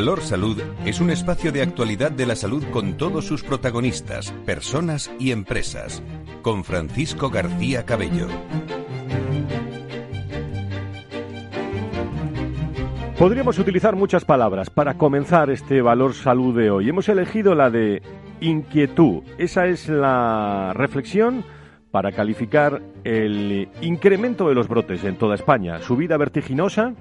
Valor Salud es un espacio de actualidad de la salud con todos sus protagonistas, personas y empresas. Con Francisco García Cabello. Podríamos utilizar muchas palabras para comenzar este Valor Salud de hoy. Hemos elegido la de inquietud. Esa es la reflexión para calificar el incremento de los brotes en toda España. Subida vertiginosa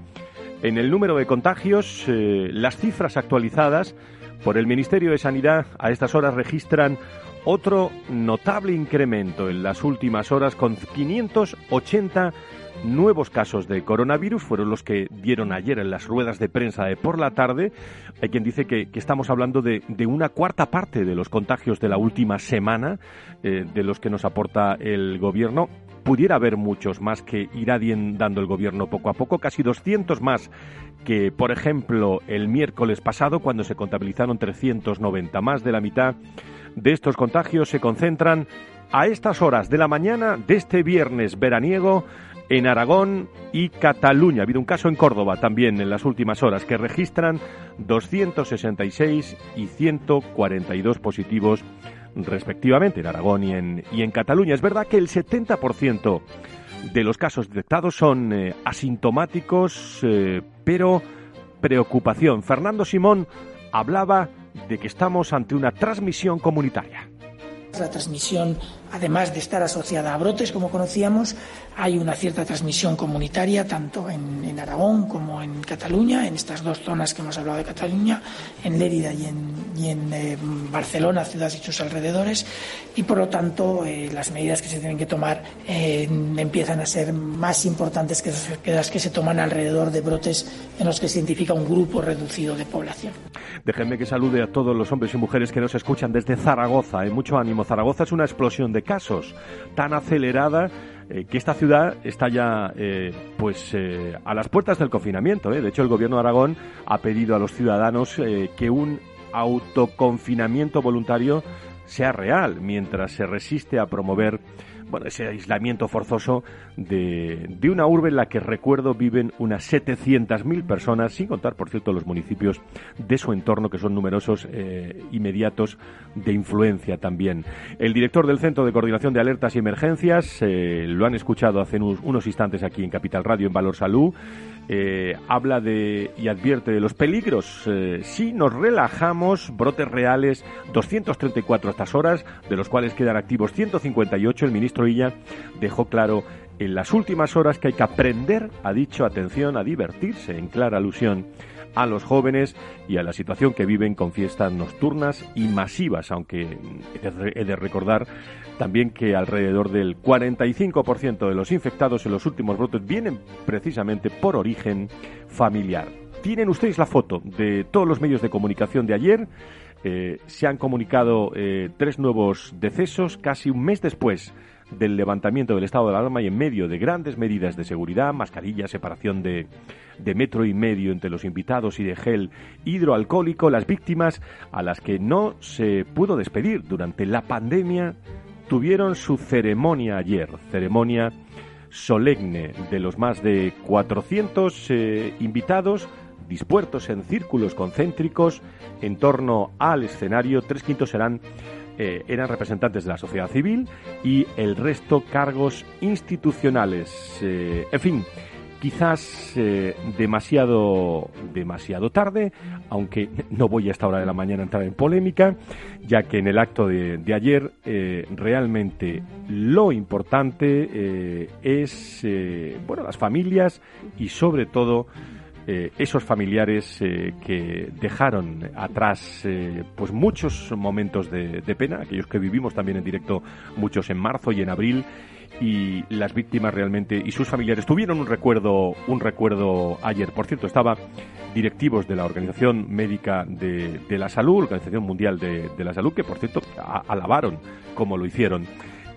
en el número de contagios, eh, las cifras actualizadas por el Ministerio de Sanidad a estas horas registran otro notable incremento en las últimas horas con 580 nuevos casos de coronavirus fueron los que dieron ayer en las ruedas de prensa de por la tarde. Hay quien dice que, estamos hablando de, una cuarta parte de los contagios de la última semana, eh, de los que nos aporta el gobierno. Pudiera haber muchos más que irá dando el gobierno poco a poco, casi 200 más que, por ejemplo, el miércoles pasado, cuando se contabilizaron 390. Más de la mitad de estos contagios se concentran a estas horas de la mañana de este viernes veraniego en Aragón y Cataluña. Ha habido un caso en Córdoba también en las últimas horas que registran 266 y 142 positivos respectivamente en Aragón y en, y en Cataluña. Es verdad que el 70% de los casos detectados son eh, asintomáticos, eh, pero preocupación. Fernando Simón hablaba de que estamos ante una transmisión comunitaria. La transmisión, además de estar asociada a brotes, como conocíamos, hay una cierta transmisión comunitaria, tanto en, Aragón como en Cataluña, en estas dos zonas que hemos hablado de Cataluña, en Lérida y en, eh, Barcelona, ciudades y sus alrededores, y por lo tanto eh, las medidas que se tienen que tomar eh, empiezan a ser más importantes que, las que se toman alrededor de brotes en los que se identifica un grupo reducido de población. Déjenme que salude a todos los hombres y mujeres que nos escuchan desde Zaragoza. Hay mucho ánimo. Zaragoza es una explosión de casos tan acelerada eh, que esta ciudad está ya eh, pues eh, a las puertas del confinamiento. De hecho, el gobierno de Aragón ha pedido a los ciudadanos que un autoconfinamiento voluntario sea real mientras se resiste a promover bueno, ese aislamiento forzoso de, de, una urbe en la que recuerdo viven unas 700.000 personas, sin contar, por cierto, los municipios de su entorno, que son numerosos, eh, inmediatos, de influencia también. El director del Centro de Coordinación de Alertas y Emergencias, eh, lo han escuchado hace unos, unos instantes aquí en Capital Radio, en Valor Salud, eh, habla de y advierte de los peligros. Eh, si nos relajamos, brotes reales, 234 a estas horas, de los cuales quedan activos 158. El ministro Illa dejó claro en las últimas horas que hay que aprender, ha dicho, atención, a divertirse, en clara alusión a los jóvenes y a la situación que viven con fiestas nocturnas y masivas, aunque he de recordar también que alrededor del 45% de los infectados en los últimos brotes vienen precisamente por origen familiar. Tienen ustedes la foto de todos los medios de comunicación de ayer. Eh, se han comunicado eh, tres nuevos decesos casi un mes después del levantamiento del estado de alarma y en medio de grandes medidas de seguridad, mascarilla, separación de, de metro y medio entre los invitados y de gel hidroalcohólico, las víctimas a las que no se pudo despedir durante la pandemia tuvieron su ceremonia ayer, ceremonia solemne de los más de 400 eh, invitados dispuestos en círculos concéntricos en torno al escenario. Tres quintos serán eh, eran representantes de la sociedad civil y el resto cargos institucionales. Eh, en fin, quizás eh, demasiado, demasiado tarde, aunque no voy a esta hora de la mañana a entrar en polémica, ya que en el acto de, ayer realmente lo importante es bueno las familias y sobre todo eh, esos familiares eh, que dejaron atrás pues muchos momentos de, de pena, aquellos que vivimos también en directo, muchos en marzo y en abril, y las víctimas realmente y sus familiares tuvieron un recuerdo un recuerdo ayer. Por cierto estaba directivos de la Organización Médica de, la Salud Organización Mundial de, la Salud que por cierto alabaron como lo hicieron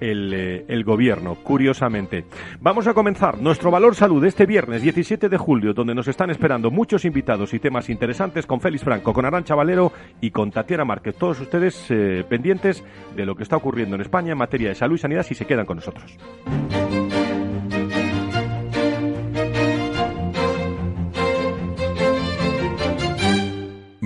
el, eh, el, gobierno, curiosamente. Vamos a comenzar nuestro Valor Salud este viernes 17 de julio, donde nos están esperando muchos invitados y temas interesantes con Félix Franco, con Arancha Valero y con Tatiana Márquez. Todos ustedes eh, pendientes de lo que está ocurriendo en España en materia de salud y sanidad si se quedan con nosotros.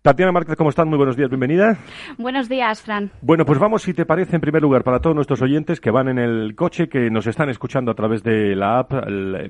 Tatiana Márquez, ¿cómo están? Muy buenos días, bienvenida. Buenos días, Fran. Bueno, pues vamos, si te parece, en primer lugar, para todos nuestros oyentes que van en el coche, que nos están escuchando a través de la app,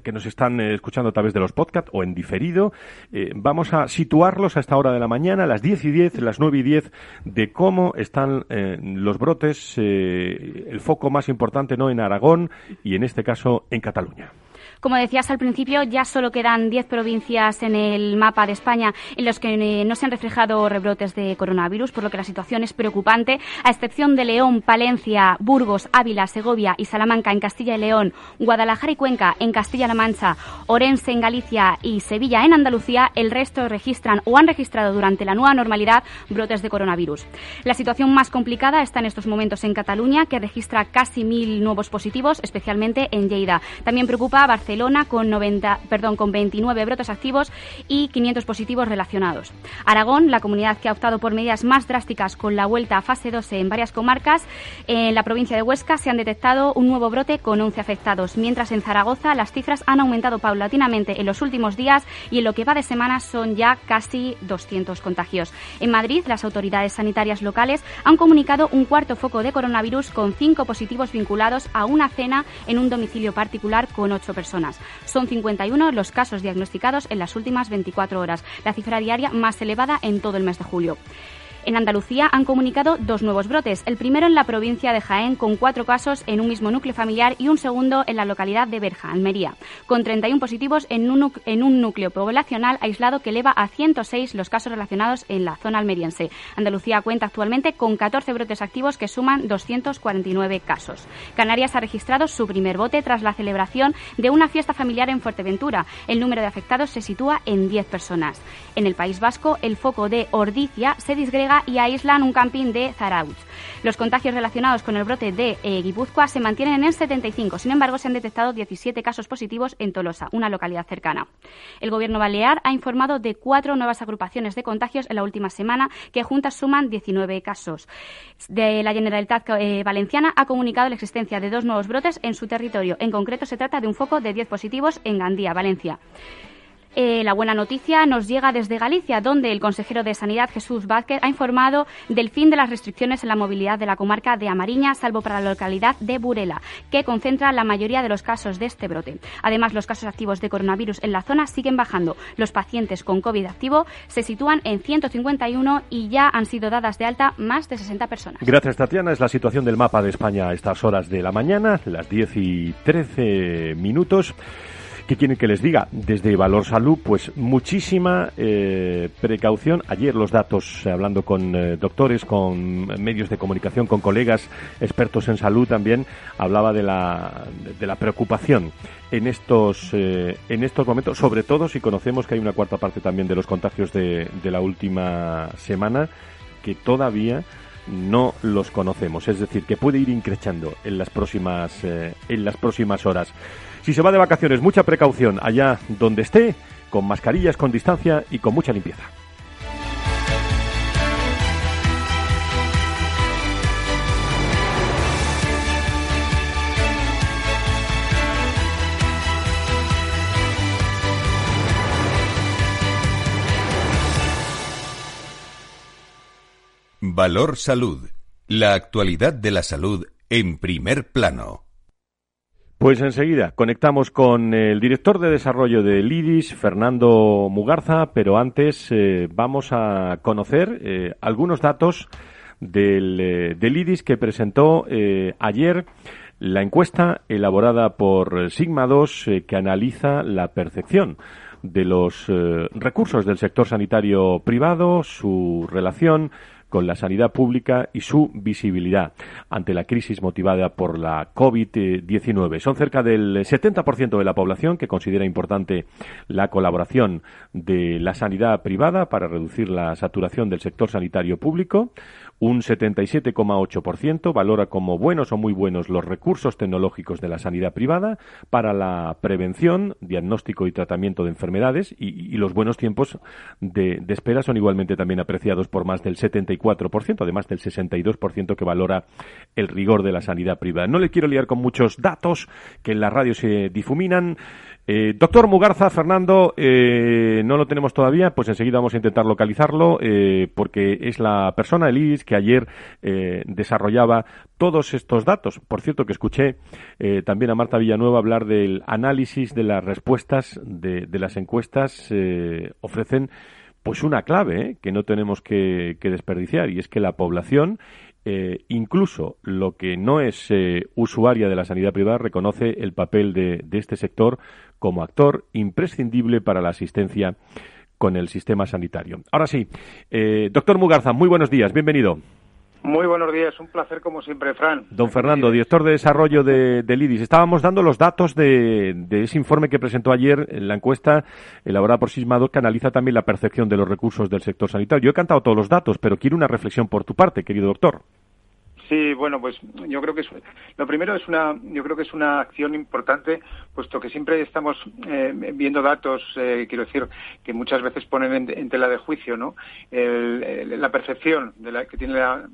que nos están eh, escuchando a través de los podcasts o en diferido, eh, vamos a situarlos a esta hora de la mañana, a las 10 y 10, las 9 y 10, de cómo están eh, los brotes, el foco más importante no en Aragón y en este caso en Cataluña. Como decías al principio, ya solo quedan 10 provincias en el mapa de España en los que eh, no se han reflejado rebrotes de coronavirus, por lo que la situación es preocupante, a excepción de León, Palencia, Burgos, Ávila, Segovia y Salamanca en Castilla y León, Guadalajara y Cuenca en Castilla-La Mancha, Orense en Galicia y Sevilla en Andalucía, el resto registran o han registrado durante la nueva normalidad brotes de coronavirus. La situación más complicada está en estos momentos en Cataluña, que registra casi mil nuevos positivos, especialmente en Lleida. También preocupa Barcelona Barcelona con, 90, perdón, con 29 brotes activos y 500 positivos relacionados. Aragón, la comunidad que ha optado por medidas más drásticas con la vuelta a fase 12 en varias comarcas, en la provincia de Huesca se han detectado un nuevo brote con 11 afectados, mientras en Zaragoza las cifras han aumentado paulatinamente en los últimos días y en lo que va de semana son ya casi 200 contagios. En Madrid, las autoridades sanitarias locales han comunicado un cuarto foco de coronavirus con cinco positivos vinculados a una cena en un domicilio particular con ocho personas. Son 51 los casos diagnosticados en las últimas 24 horas, la cifra diaria más elevada en todo el mes de julio. En Andalucía han comunicado dos nuevos brotes, el primero en la provincia de Jaén con cuatro casos en un mismo núcleo familiar y un segundo en la localidad de Berja, Almería, con 31 positivos en un, núcleo poblacional aislado que eleva a 106 los casos relacionados en la zona almeriense. Andalucía cuenta actualmente con 14 brotes activos que suman 249 casos. Canarias ha registrado su primer bote tras la celebración de una fiesta familiar en Fuerteventura. El número de afectados se sitúa en 10 personas. En el País Vasco, el foco de Ordicia se disgrega y aíslan un camping de Zarautz. Los contagios relacionados con el brote de eh, Guipúzcoa se mantienen en 75. Sin embargo, se han detectado 17 casos positivos en Tolosa, una localidad cercana. El Gobierno balear ha informado de cuatro nuevas agrupaciones de contagios en la última semana, que juntas suman 19 casos. De la Generalitat eh, Valenciana ha comunicado la existencia de dos nuevos brotes en su territorio. En concreto, se trata de un foco de 10 positivos en Gandía, Valencia. Eh, la buena noticia nos llega desde Galicia, donde el consejero de Sanidad, Jesús Vázquez, ha informado del fin de las restricciones en la movilidad de la comarca de Amariña, salvo para la localidad de Burela, que concentra la mayoría de los casos de este brote. Además, los casos activos de coronavirus en la zona siguen bajando. Los pacientes con COVID activo se sitúan en 151 y ya han sido dadas de alta más de 60 personas. Gracias, Tatiana. Es la situación del mapa de España a estas horas de la mañana, las 10 y 13 minutos. ¿Qué quieren que les diga? Desde Valor Salud, pues muchísima eh, precaución. Ayer los datos, eh, hablando con eh, doctores, con medios de comunicación, con colegas expertos en salud también, hablaba de la, de la preocupación en estos, en estos momentos, sobre todo si conocemos que hay una cuarta parte también de los contagios de, de la última semana, que todavía no los conocemos, es decir, que puede ir increchando en las próximas, en las próximas horas. Si se va de vacaciones, mucha precaución allá donde esté, con mascarillas, con distancia y con mucha limpieza. Valor Salud. La actualidad de la salud en primer plano. Pues enseguida conectamos con el director de desarrollo de IDIS, Fernando Mugarza, pero antes eh, vamos a conocer eh, algunos datos del, del IDIS que presentó ayer la encuesta elaborada por Sigma 2 que analiza la percepción de los recursos del sector sanitario privado, su relación con la sanidad pública y su visibilidad ante la crisis motivada por la COVID-19. Son cerca del 70% de la población que considera importante la colaboración de la sanidad privada para reducir la saturación del sector sanitario público. Un 77,8% valora como buenos o muy buenos los recursos tecnológicos de la sanidad privada para la prevención, diagnóstico y tratamiento de enfermedades y, los buenos tiempos de, de, espera son igualmente también apreciados por más del 74%, además del 62% que valora el rigor de la sanidad privada. No le quiero liar con muchos datos que en la radio se difuminan. Eh, doctor Mugarza, Fernando, eh, no lo tenemos todavía, pues enseguida vamos a intentar localizarlo, eh, porque es la persona, el que ayer desarrollaba todos estos datos. Por cierto, que escuché también a Marta Villanueva hablar del análisis de las respuestas de, las encuestas, ofrecen pues una clave que no tenemos que, desperdiciar, y es que la población incluso lo que no es usuaria de la sanidad privada reconoce el papel de, de, este sector como actor imprescindible para la asistencia con el sistema sanitario. Ahora sí, eh, doctor Mugarza, muy buenos días, bienvenido. Muy buenos días, un placer como siempre, Fran. Don Fernando, director de desarrollo de, del IDIS. Estábamos dando los datos de, ese informe que presentó ayer en la encuesta elaborada por Sismado que analiza también la percepción de los recursos del sector sanitario. Yo he cantado todos los datos, pero quiero una reflexión por tu parte, querido doctor. Sí, bueno, pues yo creo que es, lo primero es una, yo creo que es una acción importante, puesto que siempre estamos eh, viendo datos, eh, quiero decir, que muchas veces ponen en, tela de juicio, ¿no? la percepción de la, que tiene la,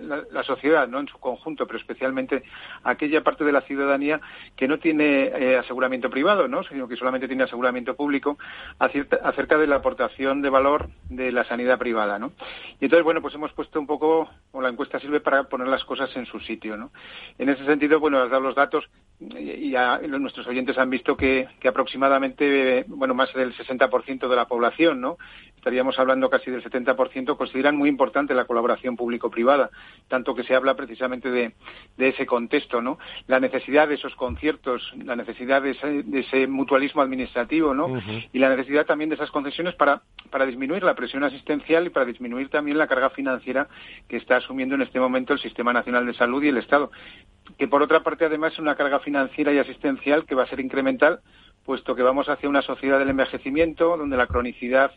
la, sociedad, ¿no? En su conjunto, pero especialmente aquella parte de la ciudadanía que no tiene eh, aseguramiento privado, ¿no? Sino que solamente tiene aseguramiento público acerca de la aportación de valor de la sanidad privada, ¿no? Y entonces, bueno, pues hemos puesto un poco, o la encuesta sirve para poner las cosas en su sitio, ¿no? En ese sentido, bueno, has dado los datos y ya nuestros oyentes han visto que, que aproximadamente, bueno, más del 60% de la población, ¿no? estaríamos hablando casi del 70%, consideran muy importante la colaboración público-privada, tanto que se habla precisamente de, ese contexto, ¿no? La necesidad de esos conciertos, la necesidad de ese, mutualismo administrativo, ¿no? Y la necesidad también de esas concesiones para, para disminuir la presión asistencial y para disminuir también la carga financiera que está asumiendo en este momento el Sistema Nacional de Salud y el Estado. Que por otra parte, además, es una carga financiera y asistencial que va a ser incremental, puesto que vamos hacia una sociedad del envejecimiento, donde la cronicidad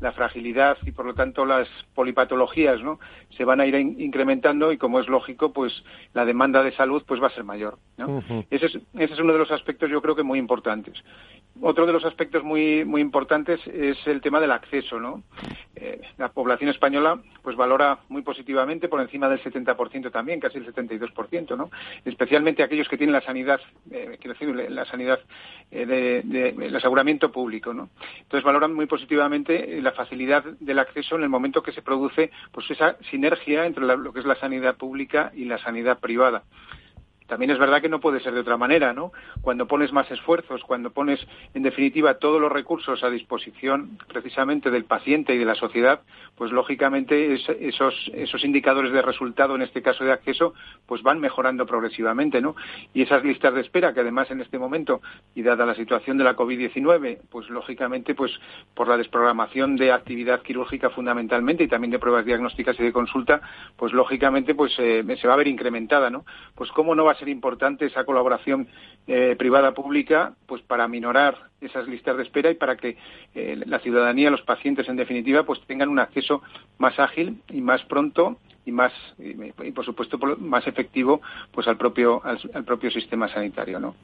la fragilidad y por lo tanto las polipatologías no se van a ir incrementando y como es lógico pues la demanda de salud pues va a ser mayor ese, es, ese es uno de los aspectos yo creo que muy importantes. Otro de los aspectos muy muy importantes es el tema del acceso no eh, la población española pues valora muy positivamente por encima del 70% también casi el 72% no especialmente aquellos que tienen la sanidad eh, quiero decir la sanidad eh, de, el aseguramiento público no entonces valoran muy positivamente la facilidad del acceso en el momento que se produce pues esa sinergia entre lo que es la sanidad pública y la sanidad privada. También es verdad que no puede ser de otra manera, ¿no? Cuando pones más esfuerzos, cuando pones, en definitiva, todos los recursos a disposición precisamente del paciente y de la sociedad, pues lógicamente esos, esos indicadores de resultado, en este caso de acceso, pues van mejorando progresivamente, ¿no? Y esas listas de espera, que además en este momento, y dada la situación de la COVID-19, pues lógicamente, pues por la desprogramación de actividad quirúrgica fundamentalmente y también de pruebas diagnósticas y de consulta, pues lógicamente, pues eh, se va a ver incrementada, ¿no? Pues cómo no va ser importante esa colaboración eh, privada-pública pues para minorar esas listas de espera y para que eh, la ciudadanía, los pacientes en definitiva, pues tengan un acceso más ágil y más pronto y más y, por supuesto más efectivo pues al propio al, propio sistema sanitario no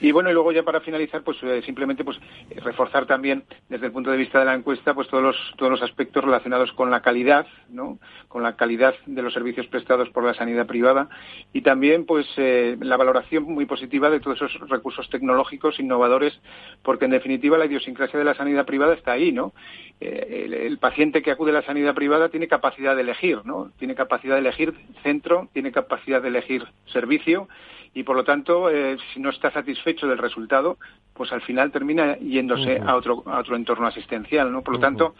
y bueno y luego ya para finalizar pues eh, simplemente pues reforzar también desde el punto de vista de la encuesta pues todos los todos los aspectos relacionados con la calidad no con la calidad de los servicios prestados por la sanidad privada y también pues eh, la valoración muy positiva de todos esos recursos tecnológicos innovadores porque en definitiva la idiosincrasia de la sanidad privada está ahí no eh, el, paciente que acude a la sanidad privada tiene capacidad de elegir, ¿no? Tiene capacidad de elegir centro, tiene capacidad de elegir servicio y por lo tanto, eh, si no está satisfecho del resultado, pues al final termina yéndose a otro a otro entorno asistencial, ¿no? Por lo tanto,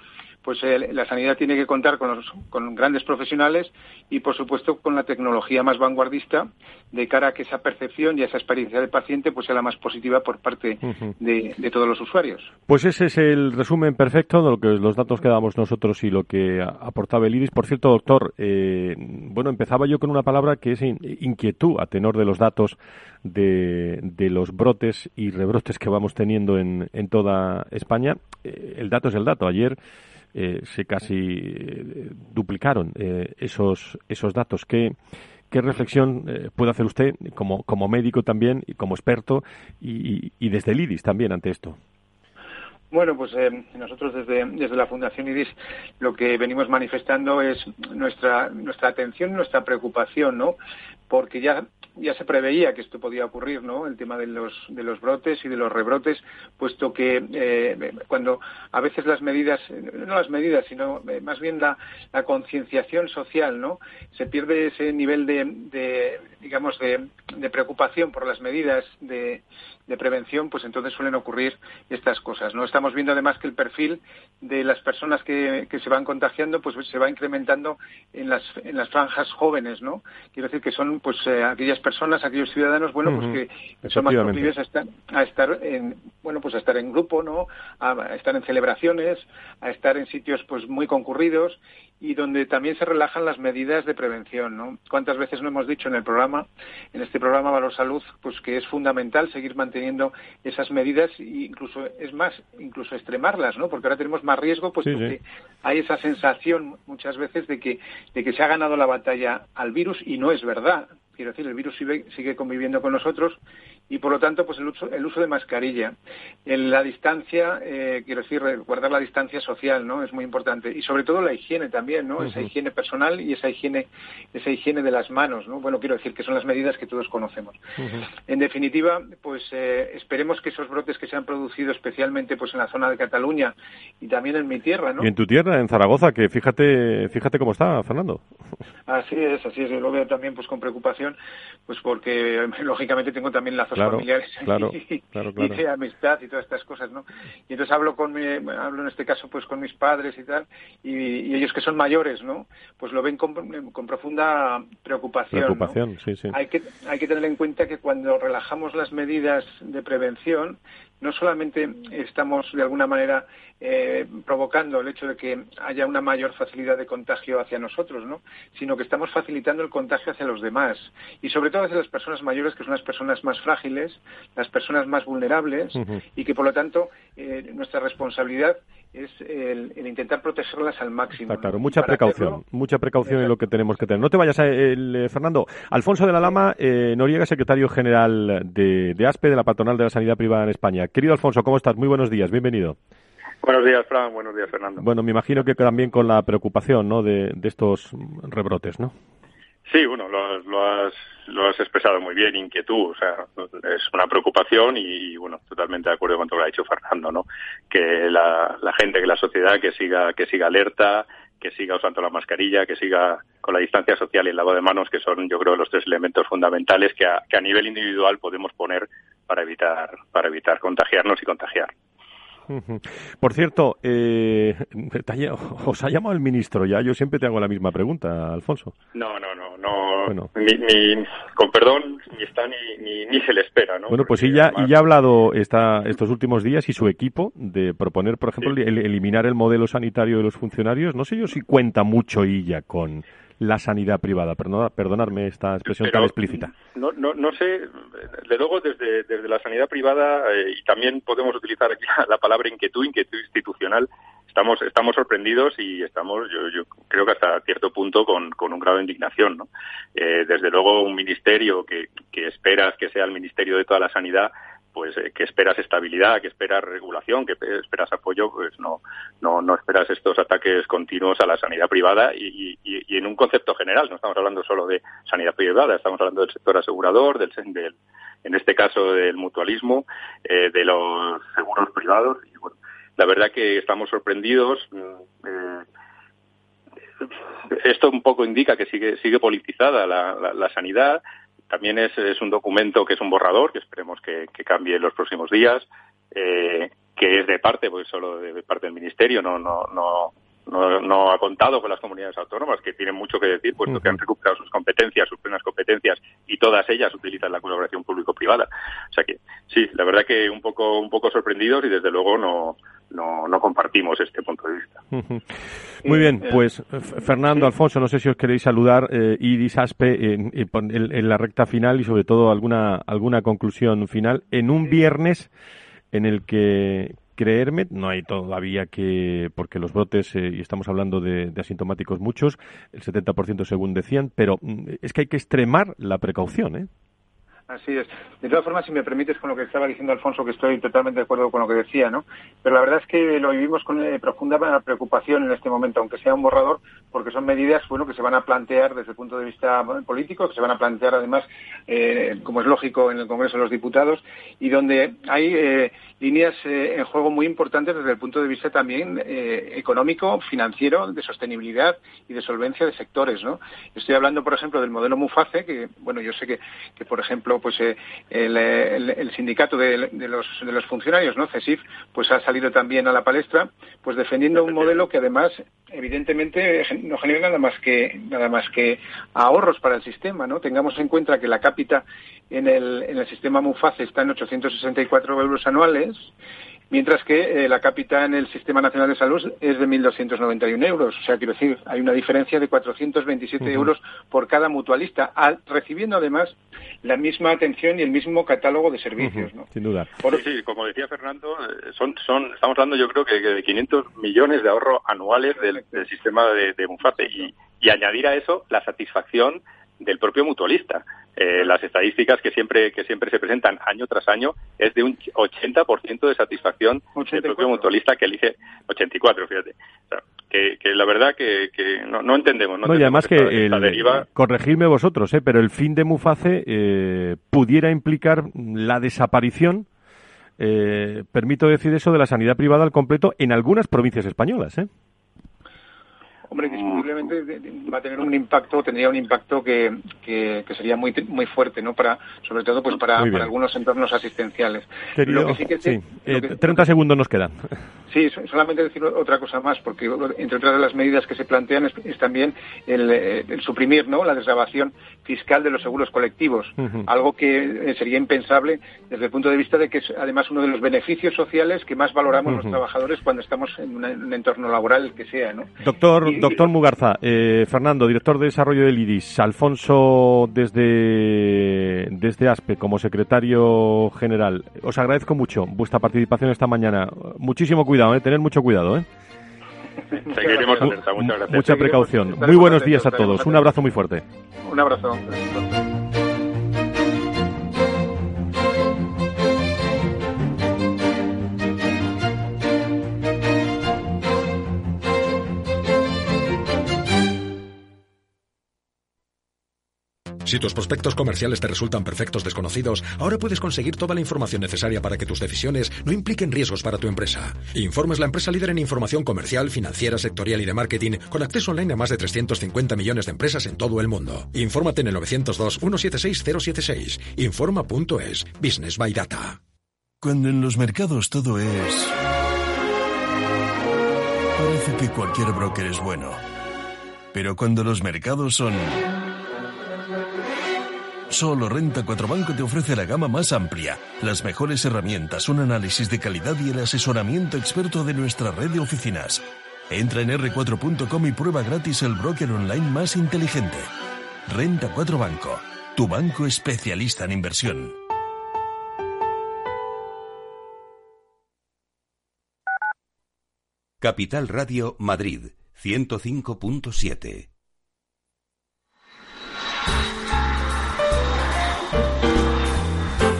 pues eh, la sanidad tiene que contar con, los, con grandes profesionales y, por supuesto, con la tecnología más vanguardista de cara a que esa percepción y esa experiencia del paciente pues sea la más positiva por parte de, todos los usuarios. Pues ese es el resumen perfecto de lo que los datos que damos nosotros y lo que aportaba el IRIS. Por cierto, doctor, eh, bueno, empezaba yo con una palabra que es inquietud a tenor de los datos de, de los brotes y rebrotes que vamos teniendo en, en toda España. Eh, el dato es el dato. Ayer eh, se casi eh, duplicaron eh, esos, esos datos. ¿Qué, qué reflexión puede hacer usted como, como médico también y como experto y, y, desde el IDIS también ante esto? Bueno, pues nosotros desde, desde la Fundación IDIS lo que venimos manifestando es nuestra, nuestra atención nuestra preocupación, ¿no? Porque ya ya se preveía que esto podía ocurrir, ¿no? El tema de los, de los brotes y de los rebrotes, puesto que eh, cuando a veces las medidas, no las medidas, sino eh, más bien la, concienciación social, ¿no? Se pierde ese nivel de, de digamos, de, preocupación por las medidas de, prevención, pues entonces suelen ocurrir estas cosas, ¿no? Estamos viendo además que el perfil de las personas que, se van contagiando, pues se va incrementando en las, en las franjas jóvenes, ¿no? Quiero decir que son, pues, eh, aquellas personas, aquellos ciudadanos, bueno, pues que son más proclives a estar, a estar en, bueno, pues a estar en grupo, ¿no? A, estar en celebraciones, a estar en sitios, pues, muy concurridos y donde también se relajan las medidas de prevención, ¿no? ¿Cuántas veces no hemos dicho en el programa, en este programa Valor Salud, pues que es fundamental seguir manteniendo esas medidas e incluso, es más, incluso extremarlas, ¿no? Porque ahora tenemos más riesgo, pues que hay esa sensación muchas veces de que, de que se ha ganado la batalla al virus y no es verdad. Quiero decir, el virus sigue, conviviendo con nosotros y por lo tanto pues el uso, el uso de mascarilla. En la distancia eh, quiero decir guardar la distancia social no es muy importante. Y sobre todo la higiene también no esa higiene personal y esa higiene esa higiene de las manos no bueno quiero decir que son las medidas que todos conocemos. En definitiva pues eh, esperemos que esos brotes que se han producido especialmente pues en la zona de Cataluña y también en mi tierra no y en tu tierra en Zaragoza que fíjate fíjate cómo está Fernando. Así es así es. Yo lo veo también pues con preocupación pues porque lógicamente tengo también la familiares y, de amistad y todas estas cosas, ¿no? Y entonces hablo con mi, hablo en este caso pues con mis padres y tal, y, ellos que son mayores, ¿no? Pues lo ven con, profunda preocupación. Preocupación, sí, sí. Hay que, hay que tener en cuenta que cuando relajamos las medidas de prevención, no solamente estamos de alguna manera eh, provocando el hecho de que haya una mayor facilidad de contagio hacia nosotros, ¿no? sino que estamos facilitando el contagio hacia los demás y sobre todo hacia las personas mayores, que son las personas más frágiles, las personas más vulnerables y que por lo tanto eh, nuestra responsabilidad es el, intentar protegerlas al máximo. claro, mucha precaución, mucha precaución en lo que tenemos que tener. No te vayas, a, el, eh, Fernando. Alfonso de la Lama, eh, Noriega, secretario general de, de ASPE, de la Patronal de la Sanidad Privada en España. Querido Alfonso, ¿cómo estás? Muy buenos días, bienvenido. Buenos días, Fran. Buenos días, Fernando. Bueno, me imagino que también con la preocupación ¿no? de, de estos rebrotes, ¿no? Sí, bueno, lo, lo, has, lo has expresado muy bien, inquietud, o sea, es una preocupación y, bueno, totalmente de acuerdo con todo lo que ha dicho Fernando, ¿no? Que la, la gente, que la sociedad que siga, que siga alerta, que siga usando la mascarilla, que siga con la distancia social y el lavado de manos, que son, yo creo, los tres elementos fundamentales que a, que a nivel individual podemos poner para evitar, para evitar contagiarnos y contagiar. Por cierto, eh, os ha llamado el ministro ya. Yo siempre te hago la misma pregunta, Alfonso. No, no, no, no. Ni, con perdón, ni está ni, ni, se le espera, ¿no? Bueno, pues y ya, y ya ha hablado esta, estos últimos días y su equipo de proponer, por ejemplo, eliminar el modelo sanitario de los funcionarios. No sé yo si cuenta mucho ella con la sanidad privada. perdonadme esta expresión tan explícita. No, no, no sé, de luego desde, desde la sanidad privada, eh, y también podemos utilizar aquí la palabra inquietud, inquietud institucional, estamos, estamos sorprendidos y estamos, yo, yo creo que hasta cierto punto, con, con un grado de indignación. ¿no? Eh, desde luego, un ministerio que, que esperas que sea el ministerio de toda la sanidad, pues eh, que esperas estabilidad, que esperas regulación, que esperas apoyo, pues no, no, no esperas estos ataques continuos a la sanidad privada y, y, en un concepto general. No estamos hablando solo de sanidad privada, estamos hablando del sector asegurador, del, del en este caso del mutualismo, eh, de los seguros privados. Y bueno, la verdad que estamos sorprendidos. Mm, eh, esto un poco indica que sigue, sigue politizada la, la, la sanidad también es, es, un documento que es un borrador, que esperemos que, cambie en los próximos días, eh, que es de parte, pues solo de, parte del Ministerio, no, no, no, no, ha contado con las comunidades autónomas, que tienen mucho que decir, puesto que han recuperado sus competencias, sus plenas competencias, y todas ellas utilizan la colaboración público-privada. O sea que, sí, la verdad que un poco, un poco sorprendidos y desde luego no, no, no compartimos este punto de vista. Muy bien, eh, pues Fernando, Alfonso, no sé si os queréis saludar, eh, Iris Aspe, en, en, la recta final y sobre todo alguna, alguna conclusión final, en un viernes en el que creerme, no hay todavía que, porque los brotes, eh, y estamos hablando de, asintomáticos muchos, el 70% según decían, pero mm, es que hay que extremar la precaución, ¿eh? Así es. De todas formas, si me permites con lo que estaba diciendo Alfonso, que estoy totalmente de acuerdo con lo que decía, ¿no? Pero la verdad es que lo vivimos con eh, profunda preocupación en este momento, aunque sea un borrador, porque son medidas, bueno, que se van a plantear desde el punto de vista político, que se van a plantear además, eh, como es lógico, en el Congreso de los Diputados, y donde hay eh, líneas en juego muy importantes desde el punto de vista también económico, financiero, de sostenibilidad y de solvencia de sectores, ¿no? Estoy hablando, por ejemplo, del modelo Muface, que, bueno, yo sé que, que por ejemplo, pues eh, el, sindicato de, los, funcionarios, ¿no? CESIF, pues ha salido también a la palestra, pues defendiendo un modelo que además, evidentemente, no genera nada más que, nada más que ahorros para el sistema, ¿no? Tengamos en cuenta que la cápita en el, en el sistema Muface está en 864 euros anuales, mientras que eh, la cápita en el Sistema Nacional de Salud es de 1.291 euros. O sea, quiero decir, hay una diferencia de 427 euros por cada mutualista, recibiendo además la misma atención y el mismo catálogo de servicios. Sin duda. sí, como decía Fernando, eh, son, son, estamos hablando yo creo que de 500 millones de ahorro anuales del, sistema de, de Muface y, y añadir a eso la satisfacción del propio mutualista. Eh, las estadísticas que siempre que siempre se presentan año tras año es de un 80% de satisfacción del propio mutualista que elige 84, fíjate. que, la verdad que, no, entendemos. No, y además que, el, corregidme vosotros, eh, pero el fin de Muface eh, pudiera implicar la desaparición, eh, permito decir eso, de la sanidad privada al completo en algunas provincias españolas. ¿eh? Hombre, indiscutiblemente va a tener un impacto, tendría un impacto que, que, sería muy muy fuerte, ¿no? Para, sobre todo, pues para, algunos entornos asistenciales. lo que sí que, sí. 30 eh, segundos nos quedan. Sí, solamente decir otra cosa más, porque entre otras de las medidas que se plantean es, también eh, el, suprimir, ¿no? La desgrabación fiscal de los seguros colectivos, algo que eh, sería impensable desde el punto de vista de que es además uno de los beneficios sociales que más valoramos los trabajadores cuando estamos en, un entorno laboral que sea, ¿no? Doctor Doctor Mugarza, eh, Fernando, director de desarrollo del IRIS, Alfonso desde, desde ASPE como secretario general, os agradezco mucho vuestra participación esta mañana. Muchísimo cuidado, ¿eh? tener mucho cuidado. ¿eh? Seguiremos alerta, muchas gracias. Mucha precaución. Muy buenos días a todos. Un abrazo muy fuerte. Un abrazo. Si tus prospectos comerciales te resultan perfectos desconocidos, ahora puedes conseguir toda la información necesaria para que tus decisiones no impliquen riesgos para tu empresa. Informe es la empresa líder en información comercial, financiera, sectorial y de marketing, con acceso online a más de 350 millones de empresas en todo el mundo. Infórmate en el 902-176-076. Informa.es. Business by Data. Cuando en los mercados todo es... Parece que cualquier broker es bueno. Pero cuando los mercados son Solo Renta 4 Banco te ofrece la gama más amplia, las mejores herramientas, un análisis de calidad y el asesoramiento experto de nuestra red de oficinas. Entra en r4.com y prueba gratis el broker online más inteligente. Renta 4 Banco, tu banco especialista en inversión. Capital Radio Madrid 105.7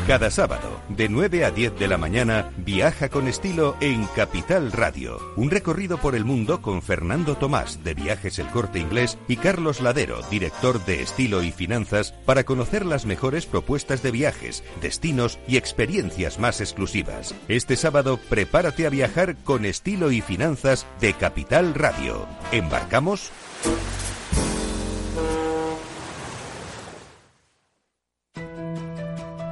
Cada sábado, de 9 a 10 de la mañana, viaja con estilo en Capital Radio. Un recorrido por el mundo con Fernando Tomás, de Viajes El Corte Inglés, y Carlos Ladero, director de Estilo y Finanzas, para conocer las mejores propuestas de viajes, destinos y experiencias más exclusivas. Este sábado, prepárate a viajar con Estilo y Finanzas de Capital Radio. ¿Embarcamos?